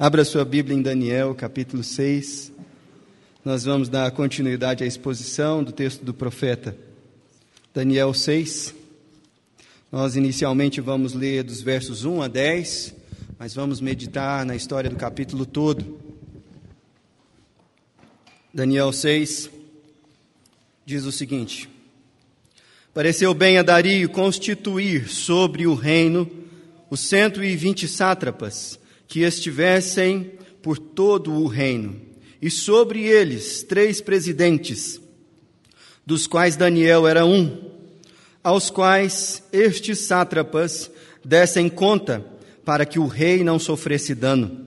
Abra sua Bíblia em Daniel, capítulo 6. Nós vamos dar continuidade à exposição do texto do profeta. Daniel 6. Nós inicialmente vamos ler dos versos 1 a 10, mas vamos meditar na história do capítulo todo. Daniel 6 diz o seguinte: Pareceu bem a Dario constituir sobre o reino os cento e vinte sátrapas que estivessem por todo o reino, e sobre eles três presidentes, dos quais Daniel era um, aos quais estes sátrapas dessem conta, para que o rei não sofresse dano.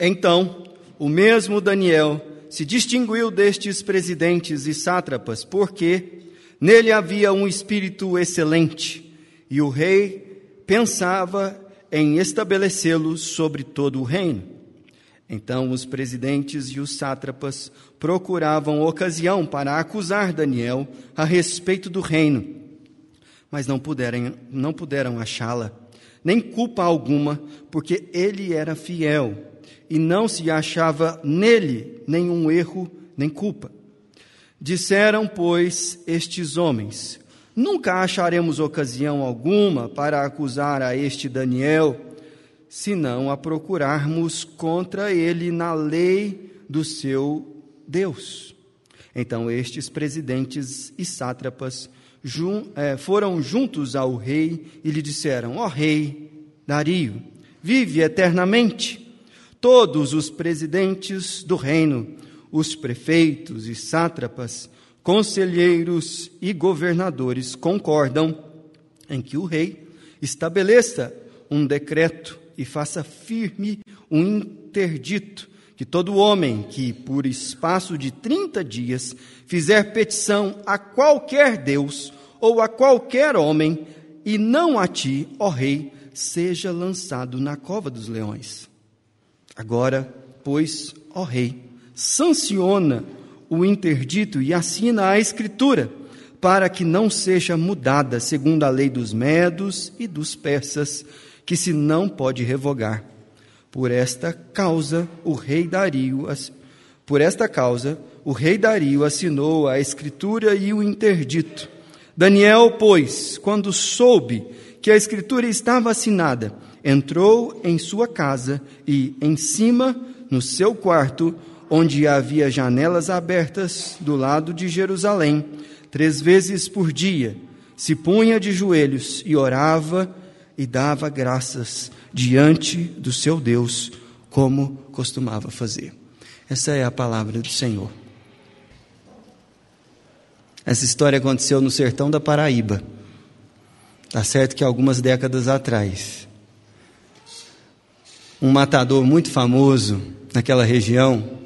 Então, o mesmo Daniel se distinguiu destes presidentes e sátrapas, porque nele havia um espírito excelente, e o rei pensava em estabelecê-lo sobre todo o reino. Então os presidentes e os sátrapas procuravam ocasião para acusar Daniel a respeito do reino, mas não puderam, não puderam achá-la, nem culpa alguma, porque ele era fiel e não se achava nele nenhum erro nem culpa. Disseram, pois, estes homens: Nunca acharemos ocasião alguma para acusar a este Daniel, senão a procurarmos contra ele na lei do seu Deus. Então estes presidentes e sátrapas jun, é, foram juntos ao rei e lhe disseram: Ó oh, rei Dario, vive eternamente. Todos os presidentes do reino, os prefeitos e sátrapas, conselheiros e governadores concordam em que o rei estabeleça um decreto e faça firme um interdito que todo homem que, por espaço de 30 dias, fizer petição a qualquer Deus ou a qualquer homem, e não a ti, ó rei, seja lançado na cova dos leões. Agora, pois, ó rei, sanciona o interdito e assina a escritura, para que não seja mudada segundo a lei dos medos e dos persas, que se não pode revogar. Por esta causa, o rei Dario, por esta causa, o rei Dario assinou a escritura e o interdito. Daniel, pois, quando soube que a escritura estava assinada, entrou em sua casa e, em cima, no seu quarto, onde havia janelas abertas do lado de Jerusalém, três vezes por dia, se punha de joelhos e orava e dava graças diante do seu Deus, como costumava fazer. Essa é a palavra do Senhor. Essa história aconteceu no sertão da Paraíba. Tá certo que algumas décadas atrás, um matador muito famoso naquela região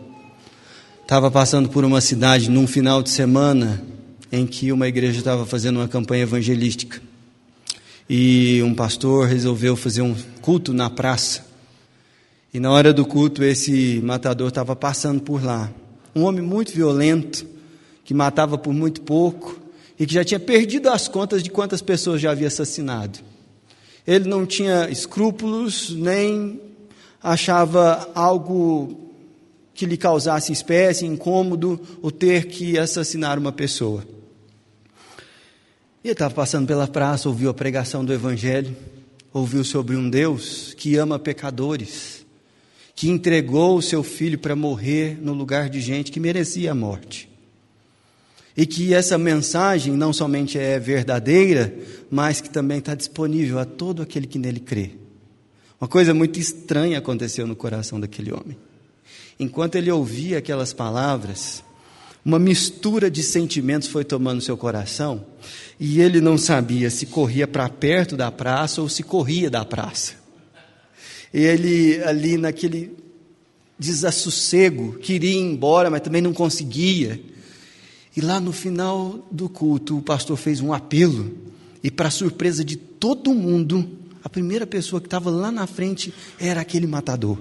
estava passando por uma cidade num final de semana em que uma igreja estava fazendo uma campanha evangelística. E um pastor resolveu fazer um culto na praça. E na hora do culto, esse matador estava passando por lá. Um homem muito violento, que matava por muito pouco e que já tinha perdido as contas de quantas pessoas já havia assassinado. Ele não tinha escrúpulos, nem achava algo que lhe causasse espécie, incômodo, ou ter que assassinar uma pessoa. E estava passando pela praça, ouviu a pregação do Evangelho, ouviu sobre um Deus que ama pecadores, que entregou o seu filho para morrer no lugar de gente que merecia a morte. E que essa mensagem não somente é verdadeira, mas que também está disponível a todo aquele que nele crê. Uma coisa muito estranha aconteceu no coração daquele homem. Enquanto ele ouvia aquelas palavras, uma mistura de sentimentos foi tomando seu coração e ele não sabia se corria para perto da praça ou se corria da praça. Ele, ali naquele desassossego, queria ir embora, mas também não conseguia. E lá no final do culto, o pastor fez um apelo, e para surpresa de todo mundo, a primeira pessoa que estava lá na frente era aquele matador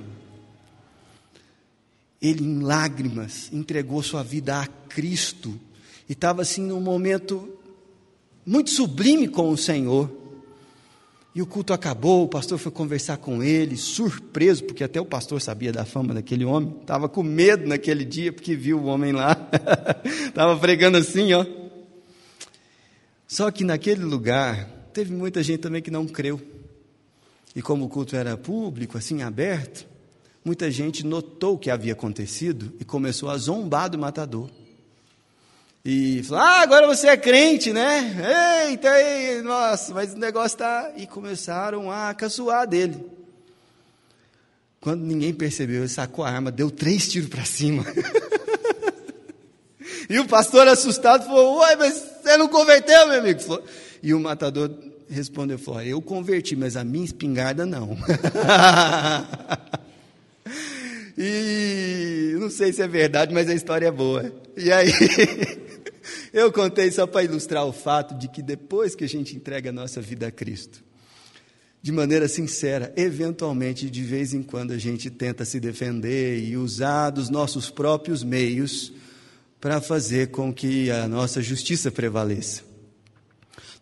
ele em lágrimas entregou sua vida a Cristo e estava assim num momento muito sublime com o Senhor. E o culto acabou, o pastor foi conversar com ele, surpreso, porque até o pastor sabia da fama daquele homem, estava com medo naquele dia, porque viu o homem lá, estava pregando assim, ó. Só que naquele lugar, teve muita gente também que não creu. E como o culto era público, assim, aberto, muita gente notou o que havia acontecido e começou a zombar do matador. E falou: Ah, agora você é crente, né? Eita, ei, nossa, mas o negócio está. E começaram a caçoar dele. Quando ninguém percebeu, ele sacou a arma, deu três tiros para cima. e o pastor, assustado, falou: Uai, mas você não converteu, meu amigo? E o matador respondeu: falou, Eu converti, mas a minha espingarda não. e não sei se é verdade, mas a história é boa. E aí. Eu contei só para ilustrar o fato de que depois que a gente entrega a nossa vida a Cristo, de maneira sincera, eventualmente, de vez em quando, a gente tenta se defender e usar dos nossos próprios meios para fazer com que a nossa justiça prevaleça.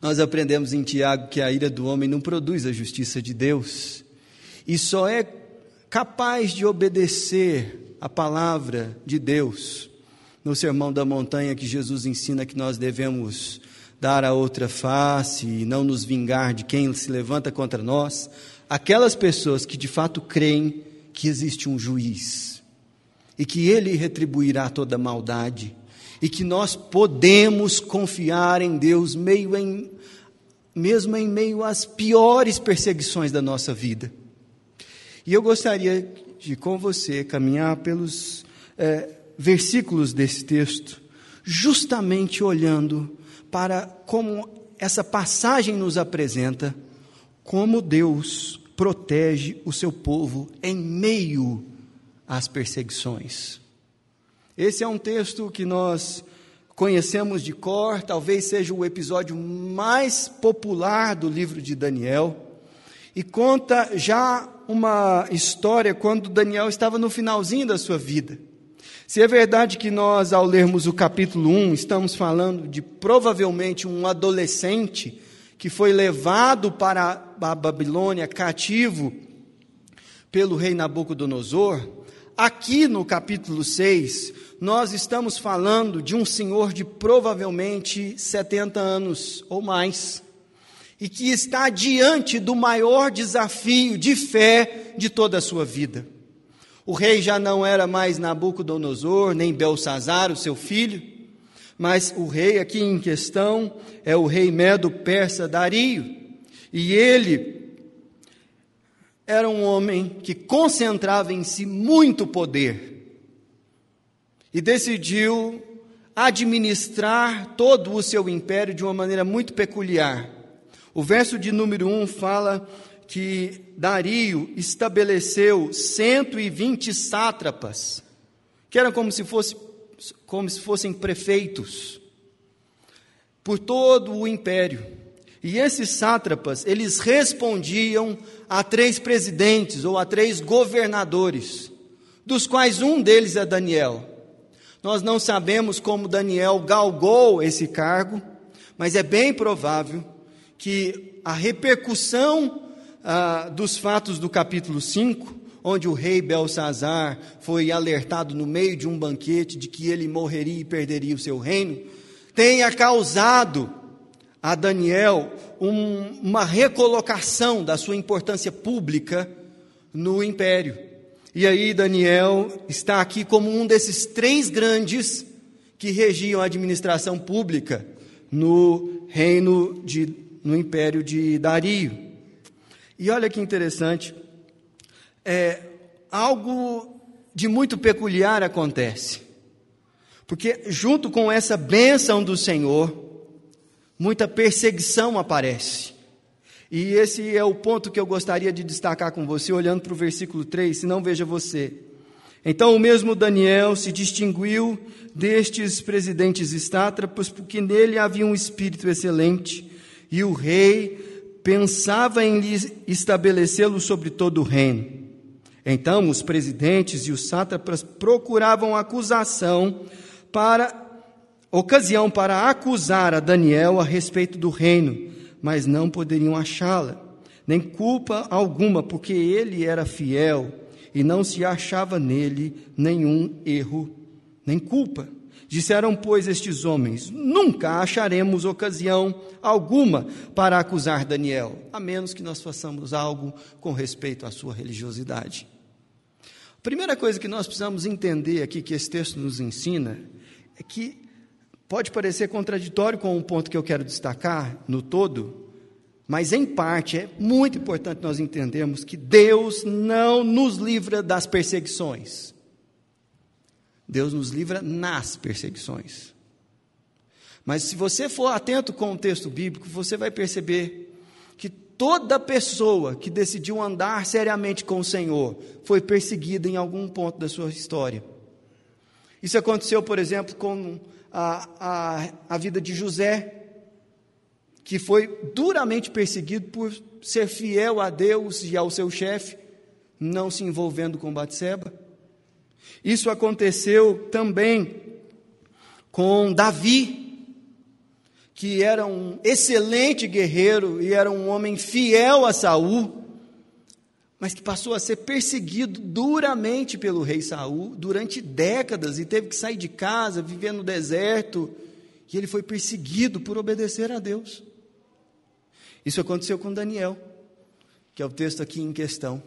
Nós aprendemos em Tiago que a ira do homem não produz a justiça de Deus e só é capaz de obedecer a palavra de Deus no Sermão da Montanha que Jesus ensina que nós devemos dar a outra face e não nos vingar de quem se levanta contra nós, aquelas pessoas que de fato creem que existe um juiz e que ele retribuirá toda maldade e que nós podemos confiar em Deus meio em mesmo em meio às piores perseguições da nossa vida. E eu gostaria de com você caminhar pelos é, versículos desse texto, justamente olhando para como essa passagem nos apresenta como Deus protege o seu povo em meio às perseguições. Esse é um texto que nós conhecemos de cor, talvez seja o episódio mais popular do livro de Daniel, e conta já uma história quando Daniel estava no finalzinho da sua vida. Se é verdade que nós, ao lermos o capítulo 1, estamos falando de provavelmente um adolescente que foi levado para a Babilônia cativo pelo rei Nabucodonosor, aqui no capítulo 6, nós estamos falando de um senhor de provavelmente 70 anos ou mais, e que está diante do maior desafio de fé de toda a sua vida. O rei já não era mais Nabucodonosor, nem Belsazar, o seu filho, mas o rei aqui em questão é o rei Medo-Persa Dario. E ele era um homem que concentrava em si muito poder e decidiu administrar todo o seu império de uma maneira muito peculiar. O verso de número 1 fala que Dario estabeleceu 120 sátrapas, que eram como se, fosse, como se fossem prefeitos, por todo o império. E esses sátrapas, eles respondiam a três presidentes ou a três governadores, dos quais um deles é Daniel. Nós não sabemos como Daniel galgou esse cargo, mas é bem provável que a repercussão ah, dos fatos do capítulo 5, onde o rei Belsazar foi alertado no meio de um banquete de que ele morreria e perderia o seu reino, tenha causado a Daniel um, uma recolocação da sua importância pública no império. E aí Daniel está aqui como um desses três grandes que regiam a administração pública no reino de no império de Dario. E olha que interessante, é, algo de muito peculiar acontece. Porque junto com essa bênção do Senhor, muita perseguição aparece. E esse é o ponto que eu gostaria de destacar com você, olhando para o versículo 3, se não veja você. Então o mesmo Daniel se distinguiu destes presidentes estátrapos, porque nele havia um espírito excelente, e o rei pensava em estabelecê-lo sobre todo o reino. Então os presidentes e os sátrapas procuravam acusação para ocasião para acusar a Daniel a respeito do reino, mas não poderiam achá-la. nem culpa alguma, porque ele era fiel e não se achava nele nenhum erro, nem culpa. Disseram, pois, estes homens: Nunca acharemos ocasião alguma para acusar Daniel, a menos que nós façamos algo com respeito à sua religiosidade. A primeira coisa que nós precisamos entender aqui, que esse texto nos ensina, é que pode parecer contraditório com um ponto que eu quero destacar no todo, mas, em parte, é muito importante nós entendermos que Deus não nos livra das perseguições. Deus nos livra nas perseguições. Mas, se você for atento com o texto bíblico, você vai perceber que toda pessoa que decidiu andar seriamente com o Senhor foi perseguida em algum ponto da sua história. Isso aconteceu, por exemplo, com a, a, a vida de José que foi duramente perseguido por ser fiel a Deus e ao seu chefe, não se envolvendo com Batseba. Isso aconteceu também com Davi, que era um excelente guerreiro e era um homem fiel a Saul, mas que passou a ser perseguido duramente pelo rei Saul durante décadas e teve que sair de casa, viver no deserto, e ele foi perseguido por obedecer a Deus. Isso aconteceu com Daniel, que é o texto aqui em questão.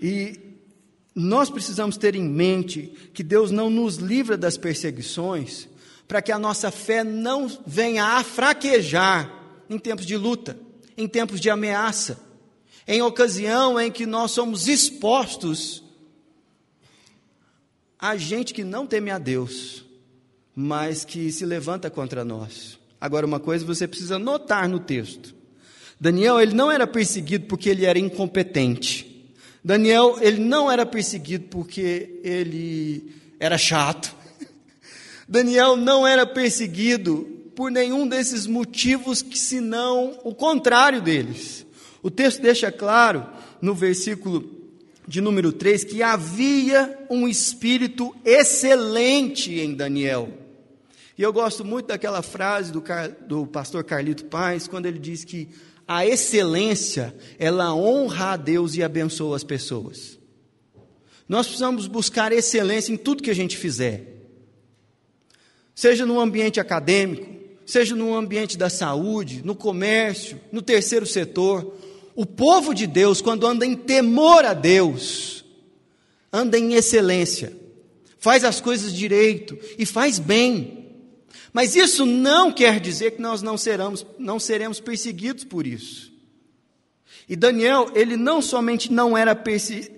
E nós precisamos ter em mente que Deus não nos livra das perseguições para que a nossa fé não venha a fraquejar em tempos de luta, em tempos de ameaça, em ocasião em que nós somos expostos a gente que não teme a Deus, mas que se levanta contra nós. Agora, uma coisa você precisa notar no texto. Daniel, ele não era perseguido porque ele era incompetente. Daniel, ele não era perseguido porque ele era chato. Daniel não era perseguido por nenhum desses motivos que senão o contrário deles. O texto deixa claro no versículo de número 3 que havia um espírito excelente em Daniel. E eu gosto muito daquela frase do, do pastor Carlito Paz, quando ele diz que a excelência, ela honra a Deus e abençoa as pessoas. Nós precisamos buscar excelência em tudo que a gente fizer. Seja no ambiente acadêmico, seja no ambiente da saúde, no comércio, no terceiro setor. O povo de Deus, quando anda em temor a Deus, anda em excelência, faz as coisas direito e faz bem. Mas isso não quer dizer que nós não seremos, não seremos perseguidos por isso. E Daniel, ele não somente não era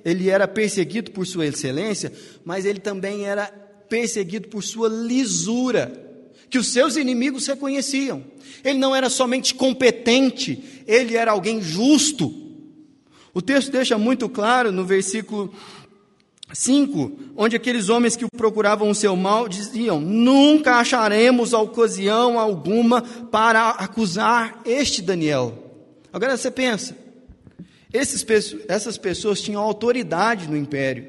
ele era perseguido por sua excelência, mas ele também era perseguido por sua lisura, que os seus inimigos reconheciam. Ele não era somente competente, ele era alguém justo. O texto deixa muito claro no versículo 5, onde aqueles homens que procuravam o seu mal diziam: Nunca acharemos ocasião alguma para acusar este Daniel. Agora você pensa, esses, essas pessoas tinham autoridade no império,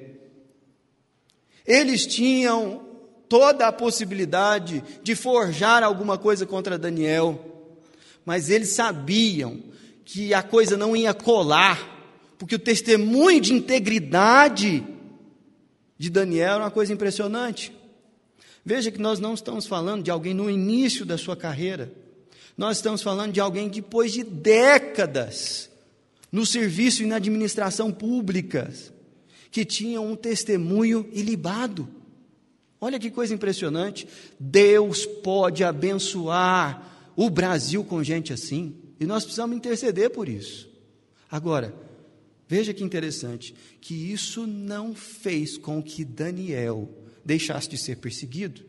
eles tinham toda a possibilidade de forjar alguma coisa contra Daniel, mas eles sabiam que a coisa não ia colar, porque o testemunho de integridade de Daniel era uma coisa impressionante. Veja que nós não estamos falando de alguém no início da sua carreira. Nós estamos falando de alguém depois de décadas no serviço e na administração públicas, que tinha um testemunho ilibado. Olha que coisa impressionante. Deus pode abençoar o Brasil com gente assim, e nós precisamos interceder por isso. Agora, Veja que interessante, que isso não fez com que Daniel deixasse de ser perseguido.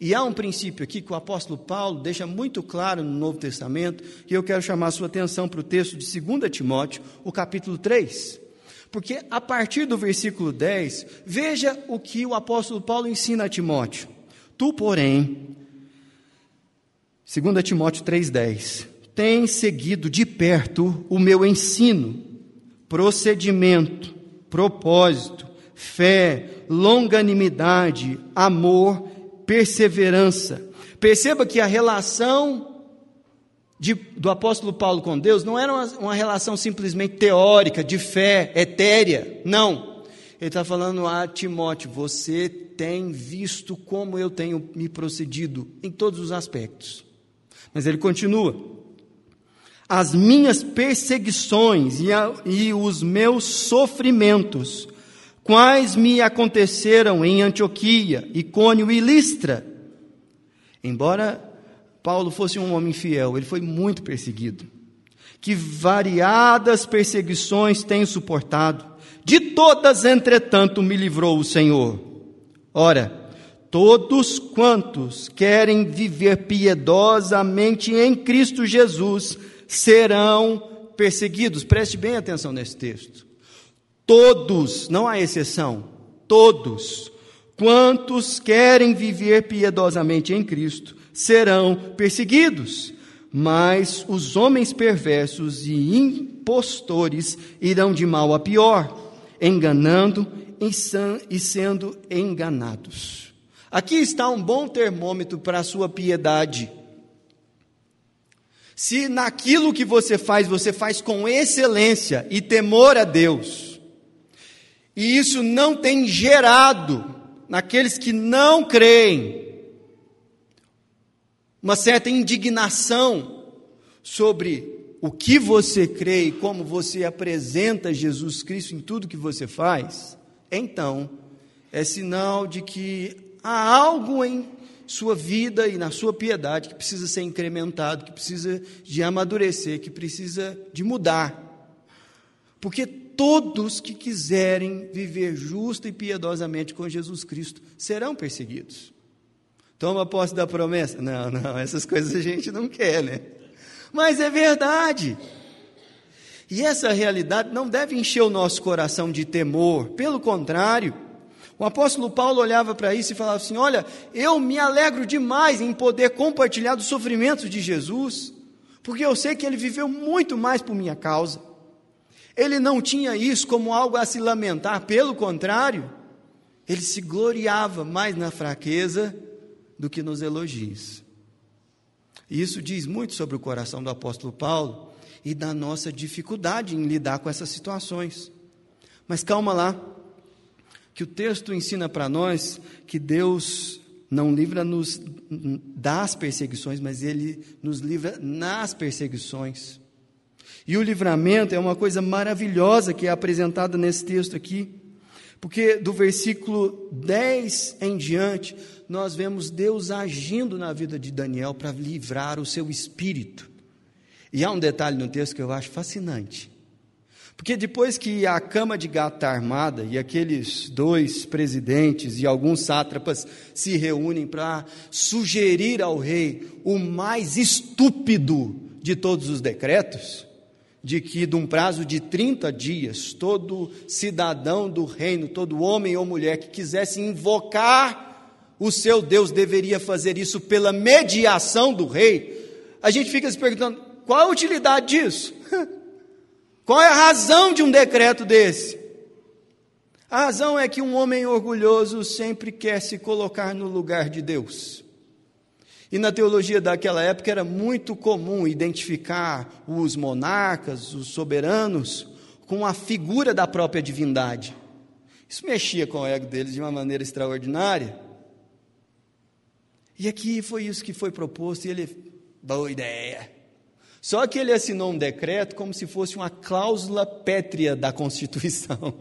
E há um princípio aqui que o apóstolo Paulo deixa muito claro no Novo Testamento, que eu quero chamar a sua atenção para o texto de 2 Timóteo, o capítulo 3. Porque a partir do versículo 10, veja o que o apóstolo Paulo ensina a Timóteo. Tu, porém, 2 Timóteo 3,10, tens seguido de perto o meu ensino procedimento, propósito, fé, longanimidade, amor, perseverança. Perceba que a relação de, do apóstolo Paulo com Deus não era uma, uma relação simplesmente teórica, de fé, etérea. Não. Ele está falando a Timóteo: você tem visto como eu tenho me procedido em todos os aspectos. Mas ele continua: as minhas perseguições e, a, e os meus sofrimentos, quais me aconteceram em Antioquia, Icônio e Listra. Embora Paulo fosse um homem fiel, ele foi muito perseguido. Que variadas perseguições tenho suportado, de todas, entretanto, me livrou o Senhor. Ora, todos quantos querem viver piedosamente em Cristo Jesus serão perseguidos. Preste bem atenção nesse texto. Todos, não há exceção, todos quantos querem viver piedosamente em Cristo serão perseguidos, mas os homens perversos e impostores irão de mal a pior, enganando e sendo enganados. Aqui está um bom termômetro para a sua piedade. Se naquilo que você faz, você faz com excelência e temor a Deus, e isso não tem gerado naqueles que não creem uma certa indignação sobre o que você crê e como você apresenta Jesus Cristo em tudo que você faz, então é sinal de que há algo em sua vida e na sua piedade que precisa ser incrementado, que precisa de amadurecer, que precisa de mudar. Porque todos que quiserem viver justa e piedosamente com Jesus Cristo serão perseguidos. Toma posse da promessa. Não, não, essas coisas a gente não quer, né? Mas é verdade. E essa realidade não deve encher o nosso coração de temor, pelo contrário. O apóstolo Paulo olhava para isso e falava assim: Olha, eu me alegro demais em poder compartilhar dos sofrimentos de Jesus, porque eu sei que ele viveu muito mais por minha causa. Ele não tinha isso como algo a se lamentar, pelo contrário, ele se gloriava mais na fraqueza do que nos elogios. E isso diz muito sobre o coração do apóstolo Paulo e da nossa dificuldade em lidar com essas situações. Mas calma lá, que o texto ensina para nós que Deus não livra-nos das perseguições, mas Ele nos livra nas perseguições. E o livramento é uma coisa maravilhosa que é apresentada nesse texto aqui, porque do versículo 10 em diante, nós vemos Deus agindo na vida de Daniel para livrar o seu espírito. E há um detalhe no texto que eu acho fascinante. Porque depois que a cama de gato está armada e aqueles dois presidentes e alguns sátrapas se reúnem para sugerir ao rei o mais estúpido de todos os decretos, de que, de um prazo de 30 dias, todo cidadão do reino, todo homem ou mulher que quisesse invocar o seu Deus deveria fazer isso pela mediação do rei, a gente fica se perguntando: qual a utilidade disso? Qual é a razão de um decreto desse? A razão é que um homem orgulhoso sempre quer se colocar no lugar de Deus. E na teologia daquela época era muito comum identificar os monarcas, os soberanos, com a figura da própria divindade. Isso mexia com o ego deles de uma maneira extraordinária. E aqui foi isso que foi proposto, e ele, boa ideia. Só que ele assinou um decreto como se fosse uma cláusula pétrea da Constituição.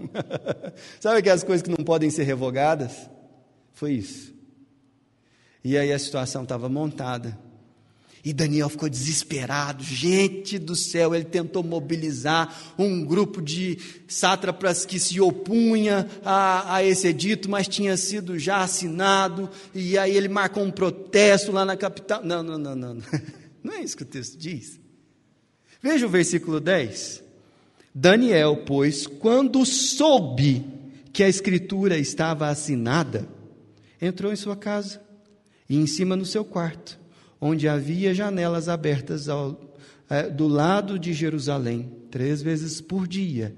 Sabe aquelas coisas que não podem ser revogadas? Foi isso. E aí a situação estava montada. E Daniel ficou desesperado. Gente do céu, ele tentou mobilizar um grupo de sátrapas que se opunha a, a, esse edito, mas tinha sido já assinado. E aí ele marcou um protesto lá na capital. Não, não, não, não. Não é isso que o texto diz. Veja o versículo 10. Daniel, pois, quando soube que a escritura estava assinada, entrou em sua casa e em cima no seu quarto onde havia janelas abertas ao, é, do lado de Jerusalém, três vezes por dia,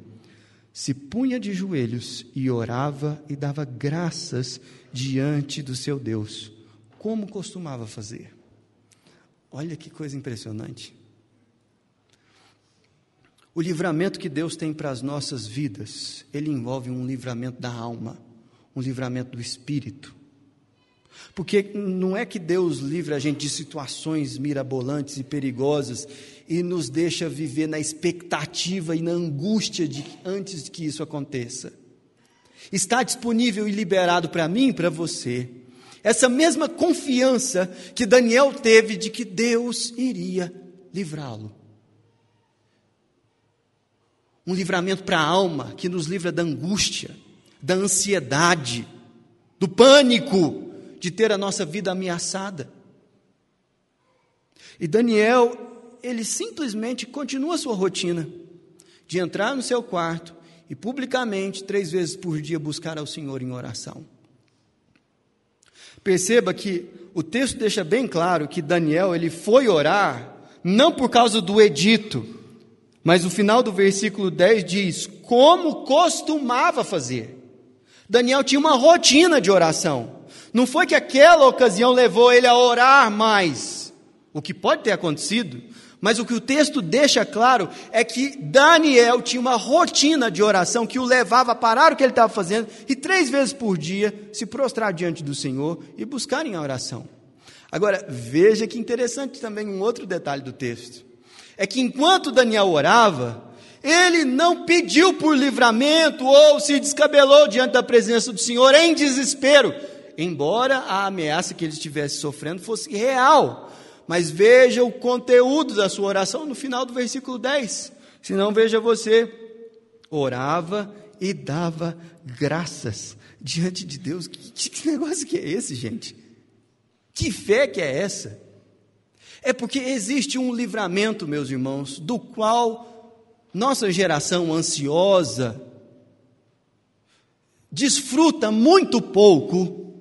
se punha de joelhos e orava e dava graças diante do seu Deus, como costumava fazer. Olha que coisa impressionante. O livramento que Deus tem para as nossas vidas, ele envolve um livramento da alma, um livramento do espírito. Porque não é que Deus livre a gente de situações mirabolantes e perigosas e nos deixa viver na expectativa e na angústia de antes de que isso aconteça. Está disponível e liberado para mim e para você essa mesma confiança que Daniel teve de que Deus iria livrá-lo. Um livramento para a alma que nos livra da angústia, da ansiedade, do pânico de ter a nossa vida ameaçada. E Daniel, ele simplesmente continua sua rotina de entrar no seu quarto e publicamente, três vezes por dia, buscar ao Senhor em oração. Perceba que o texto deixa bem claro que Daniel ele foi orar não por causa do edito, mas o final do versículo 10 diz: como costumava fazer. Daniel tinha uma rotina de oração. Não foi que aquela ocasião levou ele a orar mais, o que pode ter acontecido, mas o que o texto deixa claro é que Daniel tinha uma rotina de oração que o levava a parar o que ele estava fazendo e três vezes por dia se prostrar diante do Senhor e buscar em oração. Agora, veja que interessante também um outro detalhe do texto. É que enquanto Daniel orava, ele não pediu por livramento ou se descabelou diante da presença do Senhor em desespero, embora a ameaça que ele estivesse sofrendo fosse real. Mas veja o conteúdo da sua oração no final do versículo 10. Se não, veja você. Orava e dava graças diante de Deus. Que, que negócio que é esse, gente? Que fé que é essa? É porque existe um livramento, meus irmãos, do qual nossa geração ansiosa desfruta muito pouco,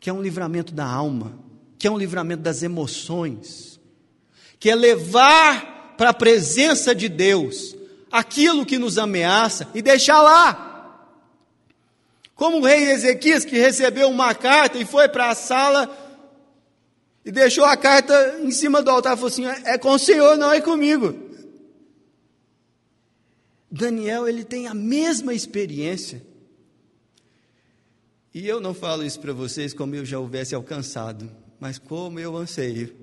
que é um livramento da alma que é um livramento das emoções, que é levar para a presença de Deus aquilo que nos ameaça e deixar lá. Como o rei Ezequias, que recebeu uma carta e foi para a sala e deixou a carta em cima do altar e falou assim: é com o Senhor, não é comigo. Daniel, ele tem a mesma experiência. E eu não falo isso para vocês como eu já houvesse alcançado. Mas como eu anseio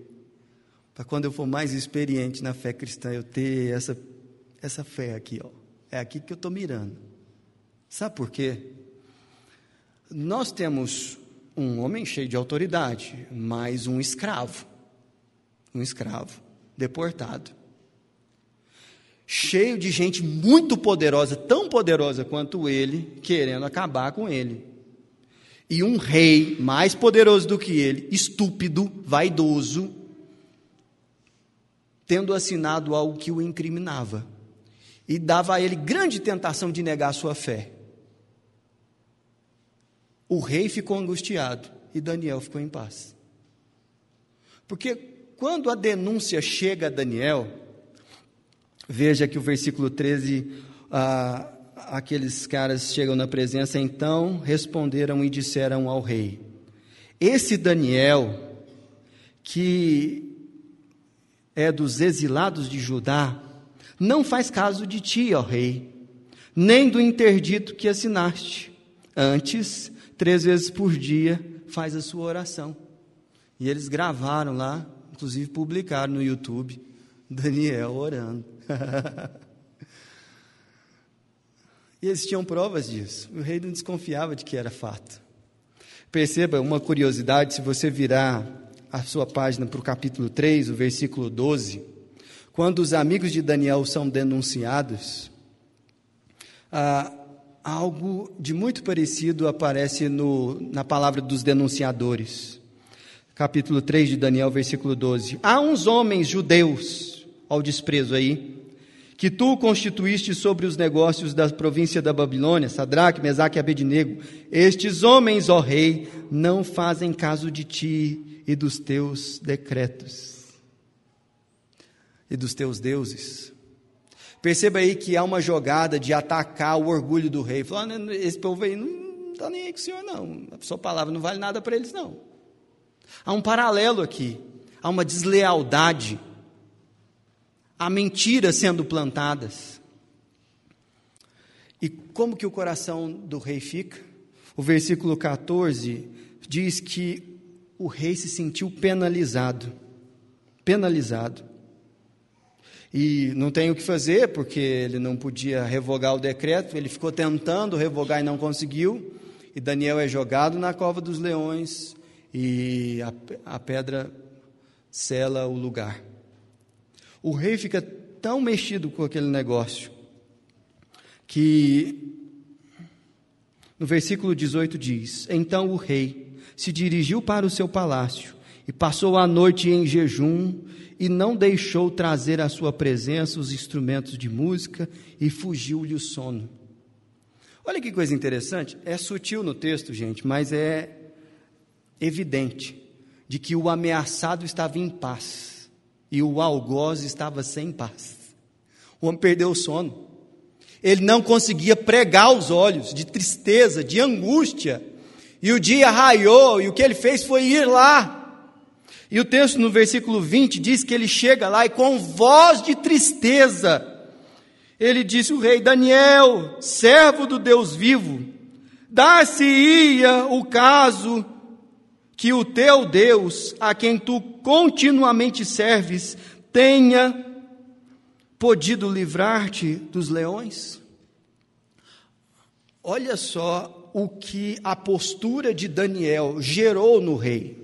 para quando eu for mais experiente na fé cristã, eu ter essa, essa fé aqui, ó. É aqui que eu estou mirando. Sabe por quê? Nós temos um homem cheio de autoridade, mas um escravo. Um escravo deportado. Cheio de gente muito poderosa, tão poderosa quanto ele, querendo acabar com ele e um rei mais poderoso do que ele, estúpido, vaidoso, tendo assinado algo que o incriminava e dava a ele grande tentação de negar sua fé. O rei ficou angustiado e Daniel ficou em paz. Porque quando a denúncia chega a Daniel, veja que o versículo 13 ah, aqueles caras chegam na presença, então responderam e disseram ao rei: Esse Daniel, que é dos exilados de Judá, não faz caso de ti, ó rei, nem do interdito que assinaste. Antes, três vezes por dia, faz a sua oração. E eles gravaram lá, inclusive publicaram no YouTube, Daniel orando. E eles tinham provas disso. O rei não desconfiava de que era fato. Perceba uma curiosidade, se você virar a sua página para o capítulo 3, o versículo 12, quando os amigos de Daniel são denunciados, ah, algo de muito parecido aparece no, na palavra dos denunciadores. Capítulo 3 de Daniel, versículo 12. Há uns homens judeus, ao desprezo aí, que tu constituíste sobre os negócios da província da Babilônia, Sadraque, Mesaque e Abednego. Estes homens, ó rei, não fazem caso de ti e dos teus decretos e dos teus deuses. Perceba aí que há uma jogada de atacar o orgulho do rei. Esse povo aí não está nem aí com o senhor, não. A sua palavra não vale nada para eles, não. Há um paralelo aqui. Há uma deslealdade há mentiras sendo plantadas. E como que o coração do rei fica? O versículo 14 diz que o rei se sentiu penalizado. Penalizado. E não tem o que fazer, porque ele não podia revogar o decreto, ele ficou tentando revogar e não conseguiu. E Daniel é jogado na cova dos leões, e a, a pedra sela o lugar. O rei fica tão mexido com aquele negócio que no versículo 18 diz: Então o rei se dirigiu para o seu palácio e passou a noite em jejum e não deixou trazer à sua presença os instrumentos de música e fugiu-lhe o sono. Olha que coisa interessante, é sutil no texto, gente, mas é evidente de que o ameaçado estava em paz e o algoz estava sem paz. O homem perdeu o sono. Ele não conseguia pregar os olhos de tristeza, de angústia. E o dia raiou, e o que ele fez foi ir lá. E o texto no versículo 20 diz que ele chega lá e com voz de tristeza, ele disse: O rei Daniel, servo do Deus vivo, dar-se-ia o caso que o teu Deus, a quem tu continuamente serves, tenha podido livrar-te dos leões? Olha só o que a postura de Daniel gerou no rei.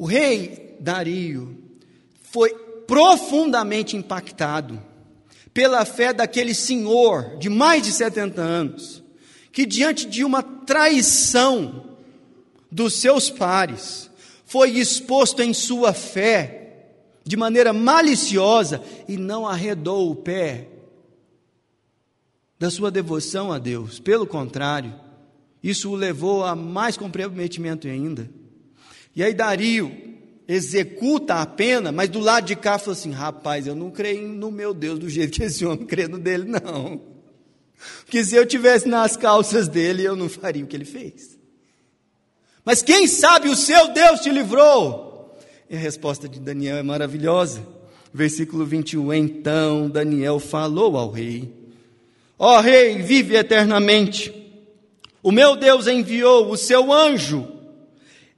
O rei Dario foi profundamente impactado pela fé daquele senhor de mais de 70 anos, que diante de uma traição dos seus pares, foi exposto em sua fé de maneira maliciosa e não arredou o pé da sua devoção a Deus. Pelo contrário, isso o levou a mais comprometimento ainda. E aí Dario executa a pena, mas do lado de cá falou assim: rapaz, eu não creio no meu Deus do jeito que esse homem crê no dele, não. Porque se eu tivesse nas calças dele, eu não faria o que ele fez. Mas quem sabe o seu Deus te livrou? E a resposta de Daniel é maravilhosa. Versículo 21. Então Daniel falou ao rei: Ó oh, rei, vive eternamente. O meu Deus enviou o seu anjo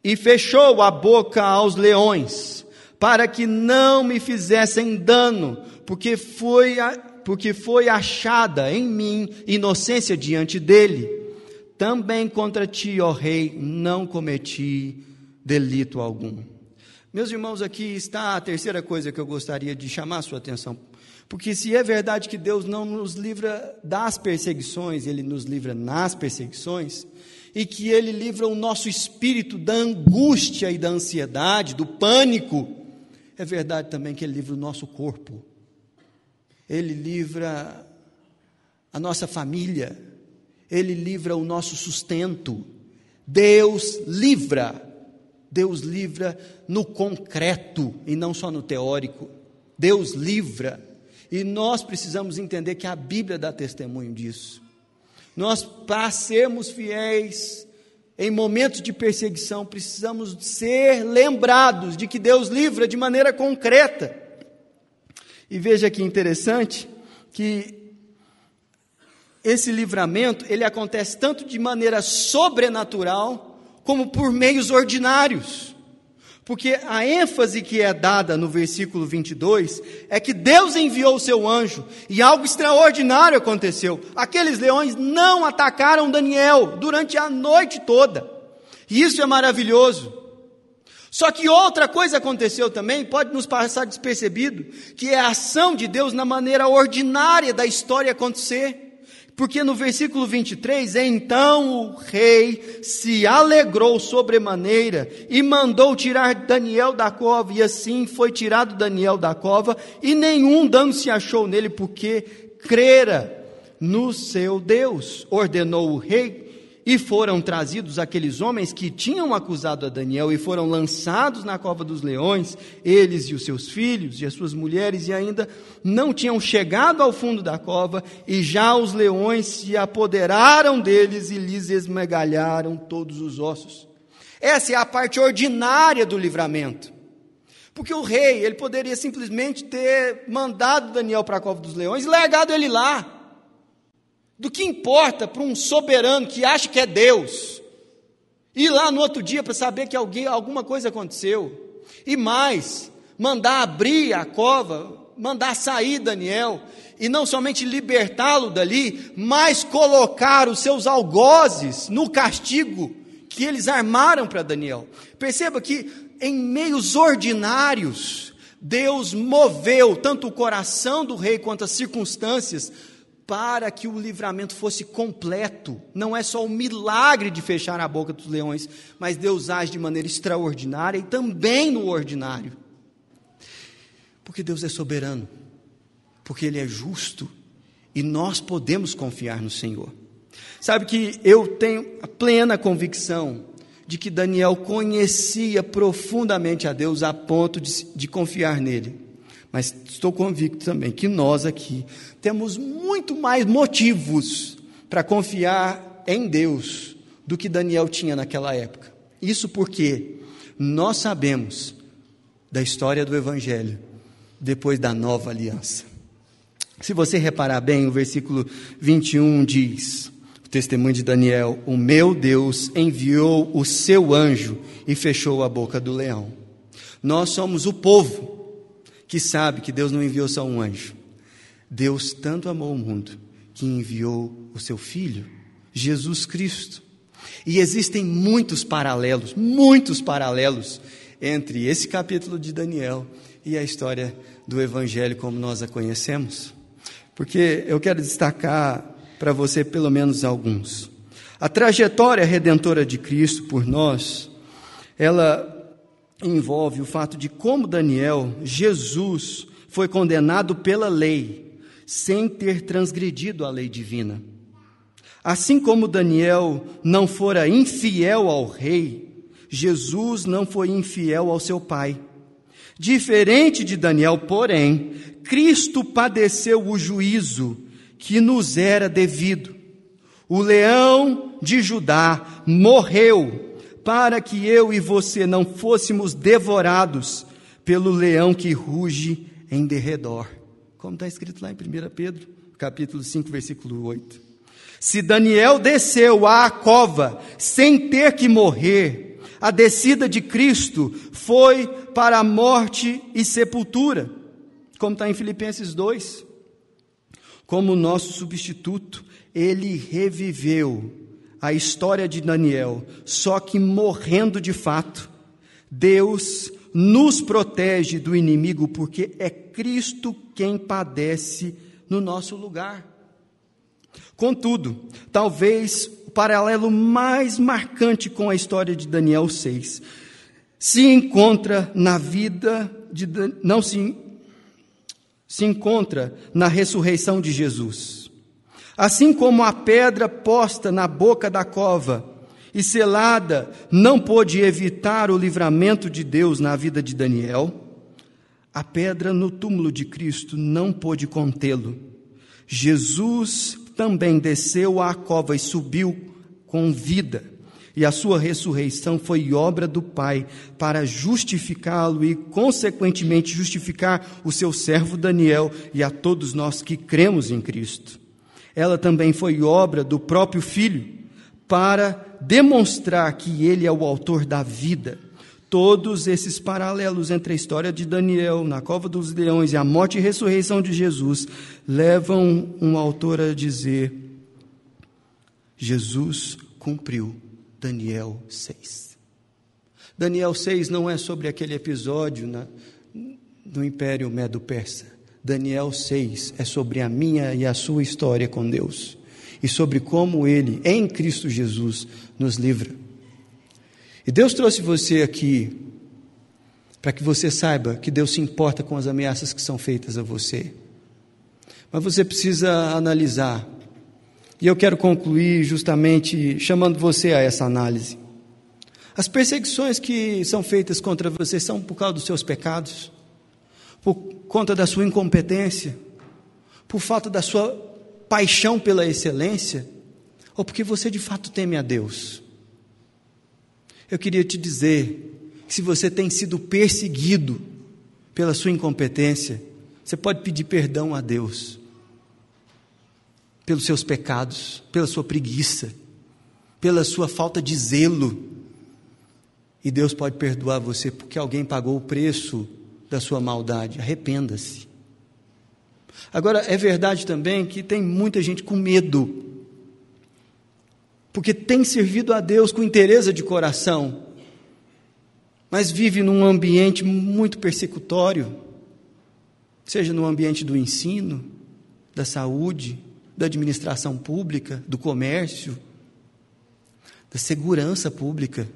e fechou a boca aos leões, para que não me fizessem dano, porque foi, porque foi achada em mim inocência diante dele. Também contra ti, ó rei, não cometi delito algum. Meus irmãos, aqui está a terceira coisa que eu gostaria de chamar a sua atenção. Porque se é verdade que Deus não nos livra das perseguições, Ele nos livra nas perseguições, e que Ele livra o nosso espírito da angústia e da ansiedade, do pânico. É verdade também que Ele livra o nosso corpo, Ele livra a nossa família, Ele livra o nosso sustento. Deus livra, Deus livra no concreto e não só no teórico. Deus livra. E nós precisamos entender que a Bíblia dá testemunho disso. Nós, para sermos fiéis em momentos de perseguição, precisamos ser lembrados de que Deus livra de maneira concreta. E veja que interessante que esse livramento, ele acontece tanto de maneira sobrenatural, como por meios ordinários. Porque a ênfase que é dada no versículo 22 é que Deus enviou o seu anjo e algo extraordinário aconteceu. Aqueles leões não atacaram Daniel durante a noite toda. E isso é maravilhoso. Só que outra coisa aconteceu também, pode nos passar despercebido, que é a ação de Deus na maneira ordinária da história acontecer. Porque no versículo 23, então o rei se alegrou sobremaneira e mandou tirar Daniel da cova, e assim foi tirado Daniel da cova, e nenhum dano se achou nele, porque crera no seu Deus. Ordenou o rei e foram trazidos aqueles homens que tinham acusado a Daniel e foram lançados na cova dos leões, eles e os seus filhos e as suas mulheres, e ainda não tinham chegado ao fundo da cova, e já os leões se apoderaram deles e lhes esmegalharam todos os ossos. Essa é a parte ordinária do livramento. Porque o rei, ele poderia simplesmente ter mandado Daniel para a cova dos leões e largado ele lá. Do que importa para um soberano que acha que é Deus ir lá no outro dia para saber que alguém, alguma coisa aconteceu? E mais, mandar abrir a cova, mandar sair Daniel e não somente libertá-lo dali, mas colocar os seus algozes no castigo que eles armaram para Daniel. Perceba que em meios ordinários, Deus moveu tanto o coração do rei quanto as circunstâncias para que o livramento fosse completo. Não é só o milagre de fechar a boca dos leões, mas Deus age de maneira extraordinária e também no ordinário. Porque Deus é soberano, porque Ele é justo e nós podemos confiar no Senhor. Sabe que eu tenho a plena convicção de que Daniel conhecia profundamente a Deus a ponto de, de confiar nele. Mas estou convicto também que nós aqui temos muito mais motivos para confiar em Deus do que Daniel tinha naquela época. Isso porque nós sabemos da história do Evangelho depois da nova aliança. Se você reparar bem, o versículo 21 diz: o testemunho de Daniel: O meu Deus enviou o seu anjo e fechou a boca do leão. Nós somos o povo que sabe que Deus não enviou só um anjo. Deus tanto amou o mundo que enviou o seu filho, Jesus Cristo. E existem muitos paralelos, muitos paralelos entre esse capítulo de Daniel e a história do Evangelho como nós a conhecemos. Porque eu quero destacar para você pelo menos alguns. A trajetória redentora de Cristo por nós, ela envolve o fato de como Daniel, Jesus, foi condenado pela lei, sem ter transgredido a lei divina. Assim como Daniel não fora infiel ao rei, Jesus não foi infiel ao seu pai. Diferente de Daniel, porém, Cristo padeceu o juízo que nos era devido. O leão de Judá morreu para que eu e você não fôssemos devorados pelo leão que ruge em derredor. Como está escrito lá em 1 Pedro, capítulo 5, versículo 8. Se Daniel desceu à cova sem ter que morrer, a descida de Cristo foi para a morte e sepultura, como está em Filipenses 2. Como nosso substituto, ele reviveu a história de Daniel, só que morrendo de fato. Deus nos protege do inimigo porque é Cristo quem padece no nosso lugar. Contudo, talvez o paralelo mais marcante com a história de Daniel 6 se encontra na vida de não se se encontra na ressurreição de Jesus. Assim como a pedra posta na boca da cova e selada não pôde evitar o livramento de Deus na vida de Daniel, a pedra no túmulo de Cristo não pôde contê-lo. Jesus também desceu à cova e subiu com vida, e a sua ressurreição foi obra do Pai para justificá-lo e, consequentemente, justificar o seu servo Daniel e a todos nós que cremos em Cristo ela também foi obra do próprio Filho, para demonstrar que ele é o autor da vida. Todos esses paralelos entre a história de Daniel na cova dos leões e a morte e ressurreição de Jesus levam um autor a dizer: Jesus cumpriu Daniel 6. Daniel 6 não é sobre aquele episódio na, do Império Medo-Persa. Daniel 6 é sobre a minha e a sua história com Deus e sobre como Ele, em Cristo Jesus, nos livra. E Deus trouxe você aqui para que você saiba que Deus se importa com as ameaças que são feitas a você. Mas você precisa analisar. E eu quero concluir justamente chamando você a essa análise. As perseguições que são feitas contra você são por causa dos seus pecados? por conta da sua incompetência, por falta da sua paixão pela excelência, ou porque você de fato teme a Deus. Eu queria te dizer que se você tem sido perseguido pela sua incompetência, você pode pedir perdão a Deus pelos seus pecados, pela sua preguiça, pela sua falta de zelo. E Deus pode perdoar você porque alguém pagou o preço da sua maldade. Arrependa-se. Agora, é verdade também que tem muita gente com medo, porque tem servido a Deus com interesse de coração, mas vive num ambiente muito persecutório, seja no ambiente do ensino, da saúde, da administração pública, do comércio, da segurança pública.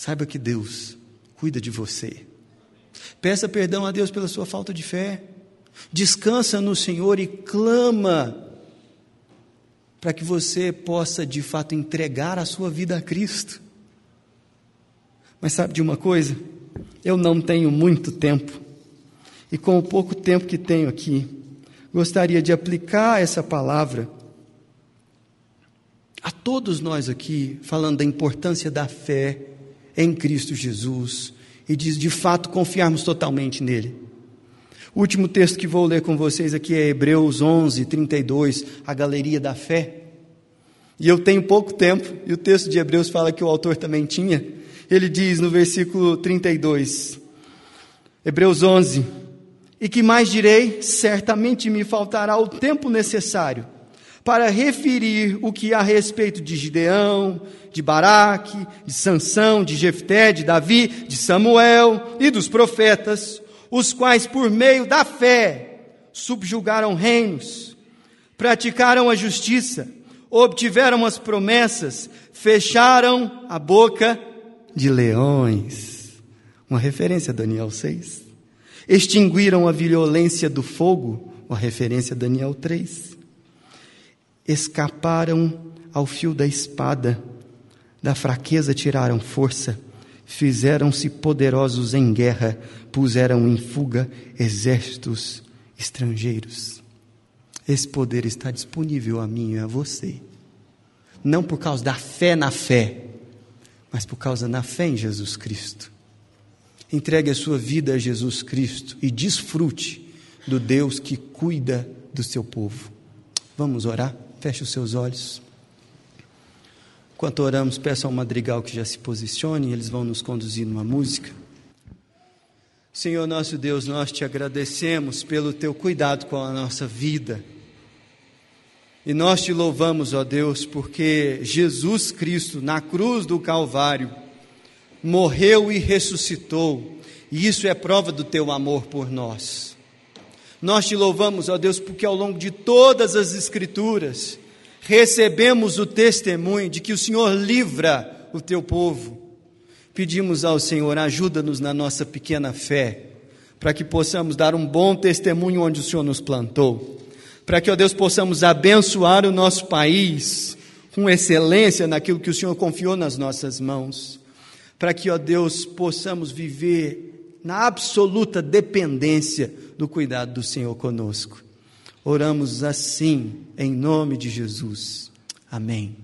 Saiba que Deus cuida de você. Peça perdão a Deus pela sua falta de fé. Descansa no Senhor e clama para que você possa de fato entregar a sua vida a Cristo. Mas sabe de uma coisa? Eu não tenho muito tempo. E com o pouco tempo que tenho aqui, gostaria de aplicar essa palavra a todos nós aqui, falando da importância da fé em Cristo Jesus e de, de fato confiarmos totalmente nele. O último texto que vou ler com vocês aqui é Hebreus 11, 32, a galeria da fé. E eu tenho pouco tempo, e o texto de Hebreus fala que o autor também tinha. Ele diz no versículo 32, Hebreus 11: E que mais direi? Certamente me faltará o tempo necessário para referir o que há a respeito de Gideão, de Baraque, de Sansão, de Jefté, de Davi, de Samuel e dos profetas, os quais por meio da fé subjugaram reinos, praticaram a justiça, obtiveram as promessas, fecharam a boca de leões. Uma referência a Daniel 6. Extinguiram a violência do fogo, uma referência a Daniel 3 escaparam ao fio da espada, da fraqueza tiraram força, fizeram-se poderosos em guerra, puseram em fuga exércitos estrangeiros. Esse poder está disponível a mim e a você. Não por causa da fé na fé, mas por causa da fé em Jesus Cristo. Entregue a sua vida a Jesus Cristo e desfrute do Deus que cuida do seu povo. Vamos orar? Feche os seus olhos. Enquanto oramos, peço ao madrigal que já se posicione, eles vão nos conduzir numa música. Senhor nosso Deus, nós te agradecemos pelo teu cuidado com a nossa vida. E nós te louvamos, ó Deus, porque Jesus Cristo, na cruz do Calvário, morreu e ressuscitou, e isso é prova do teu amor por nós. Nós te louvamos, ó Deus, porque ao longo de todas as Escrituras recebemos o testemunho de que o Senhor livra o teu povo. Pedimos ao Senhor, ajuda-nos na nossa pequena fé, para que possamos dar um bom testemunho onde o Senhor nos plantou, para que, ó Deus, possamos abençoar o nosso país com excelência naquilo que o Senhor confiou nas nossas mãos, para que, ó Deus, possamos viver na absoluta dependência do cuidado do Senhor conosco. Oramos assim, em nome de Jesus. Amém.